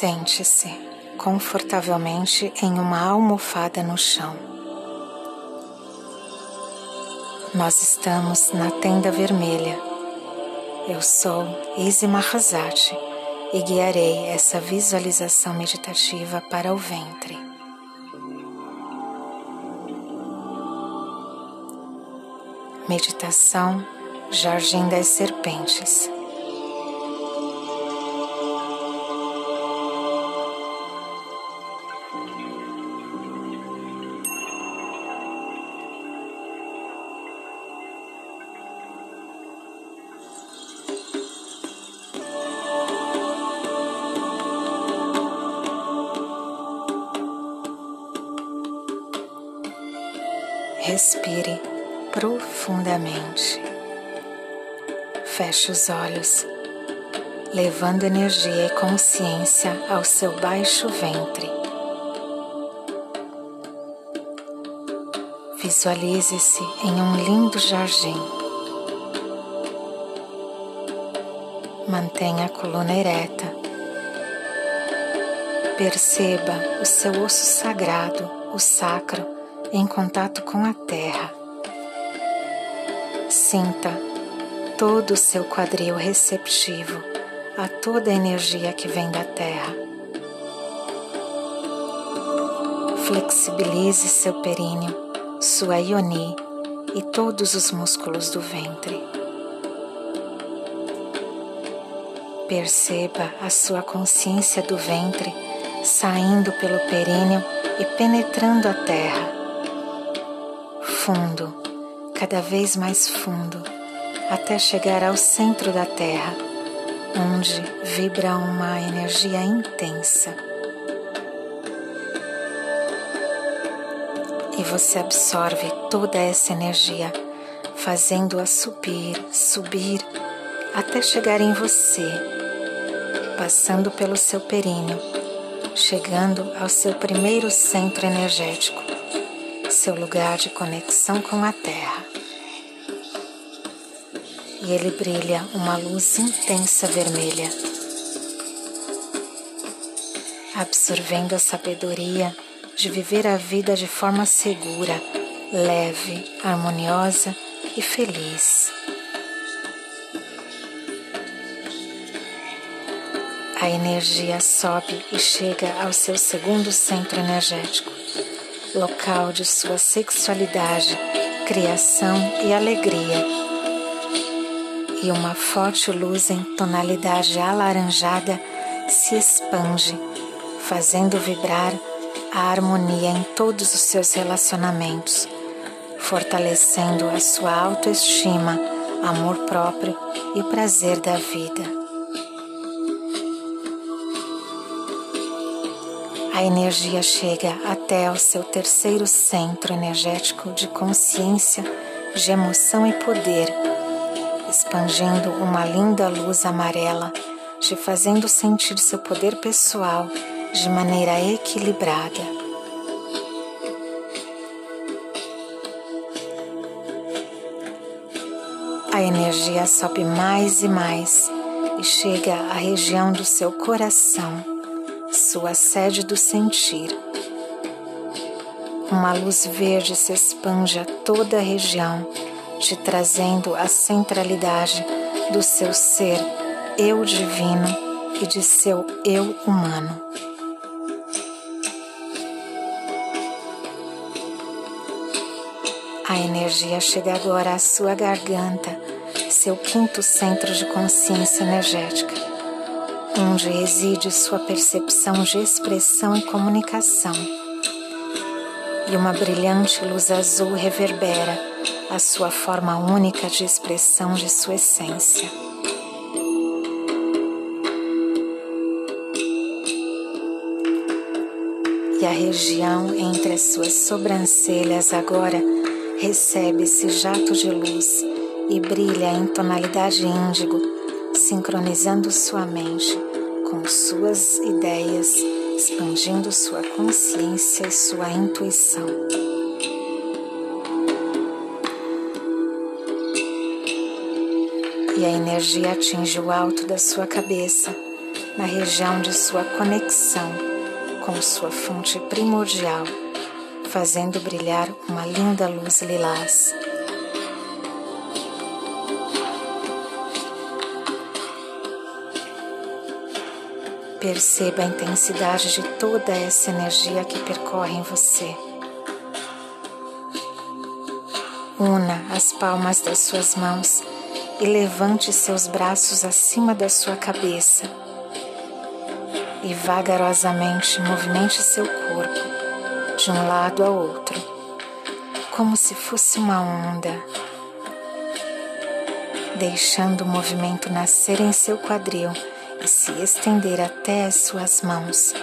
Sente-se confortavelmente em uma almofada no chão. Nós estamos na tenda vermelha. Eu sou Izzy Mahazati e guiarei essa visualização meditativa para o ventre. Meditação Jardim das Serpentes. Respire profundamente. Feche os olhos, levando energia e consciência ao seu baixo ventre. Visualize-se em um lindo jardim. Mantenha a coluna ereta. Perceba o seu osso sagrado, o sacro em contato com a terra. Sinta todo o seu quadril receptivo a toda a energia que vem da terra. Flexibilize seu períneo, sua ioni e todos os músculos do ventre. Perceba a sua consciência do ventre saindo pelo períneo e penetrando a terra fundo, cada vez mais fundo, até chegar ao centro da Terra, onde vibra uma energia intensa. E você absorve toda essa energia, fazendo-a subir, subir, até chegar em você, passando pelo seu períneo, chegando ao seu primeiro centro energético seu lugar de conexão com a Terra. E ele brilha uma luz intensa vermelha, absorvendo a sabedoria de viver a vida de forma segura, leve, harmoniosa e feliz. A energia sobe e chega ao seu segundo centro energético, local de sua sexualidade, criação e alegria. E uma forte luz em tonalidade alaranjada se expande, fazendo vibrar a harmonia em todos os seus relacionamentos, fortalecendo a sua autoestima, amor próprio e prazer da vida. A energia chega até ao seu terceiro centro energético de consciência, de emoção e poder, expandindo uma linda luz amarela, te fazendo sentir seu poder pessoal de maneira equilibrada. A energia sobe mais e mais e chega à região do seu coração sua sede do sentir. Uma luz verde se expande a toda a região, te trazendo a centralidade do seu ser eu divino e de seu eu humano. A energia chega agora à sua garganta, seu quinto centro de consciência energética onde reside sua percepção de expressão e comunicação. E uma brilhante luz azul reverbera a sua forma única de expressão de sua essência. E a região entre as suas sobrancelhas agora recebe esse jato de luz e brilha em tonalidade índigo sincronizando sua mente com suas ideias, expandindo sua consciência e sua intuição. E a energia atinge o alto da sua cabeça, na região de sua conexão com sua fonte primordial, fazendo brilhar uma linda luz lilás. Perceba a intensidade de toda essa energia que percorre em você. Una as palmas das suas mãos e levante seus braços acima da sua cabeça. E vagarosamente movimente seu corpo de um lado ao outro, como se fosse uma onda, deixando o movimento nascer em seu quadril se estender até as suas mãos.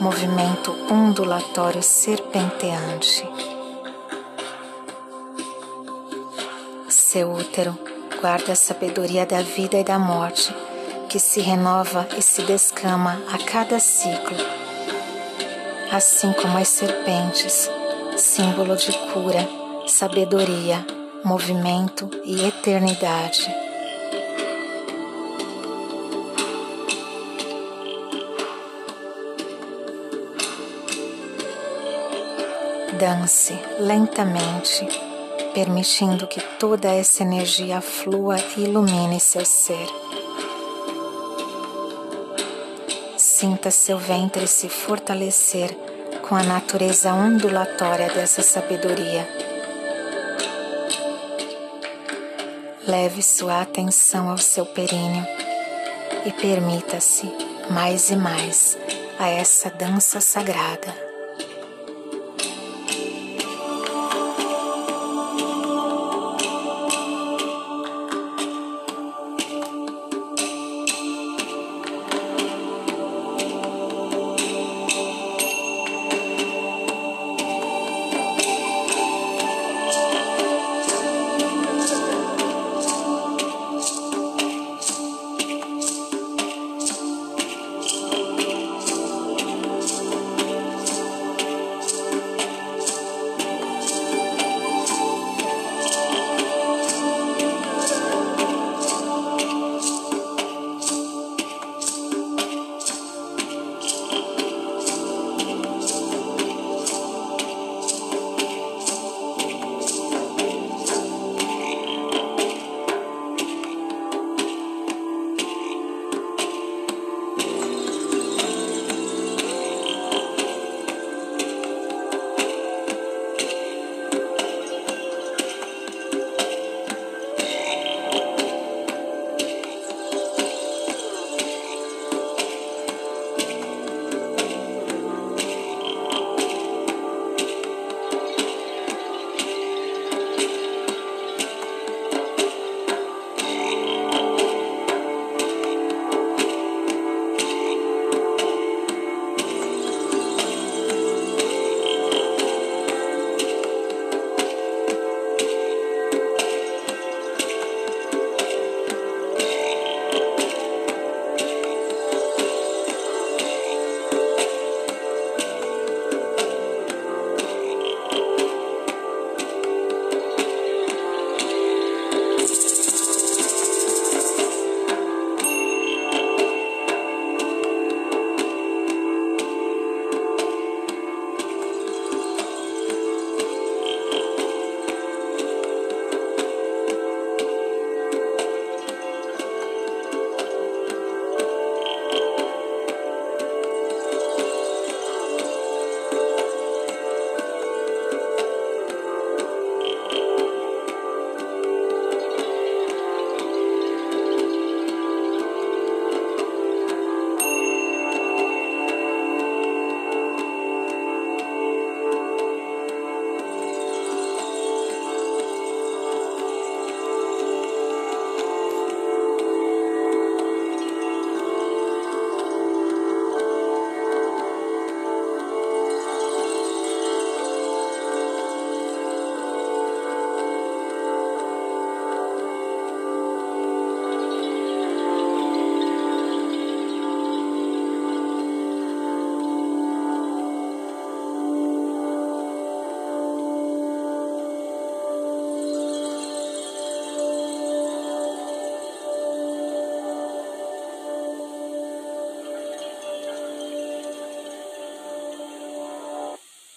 Movimento ondulatório serpenteante. Seu útero guarda a sabedoria da vida e da morte, que se renova e se descama a cada ciclo. Assim como as serpentes, símbolo de cura, sabedoria, movimento e eternidade. Dance lentamente, permitindo que toda essa energia flua e ilumine seu ser. Sinta seu ventre se fortalecer com a natureza ondulatória dessa sabedoria. Leve sua atenção ao seu períneo e permita-se mais e mais a essa dança sagrada.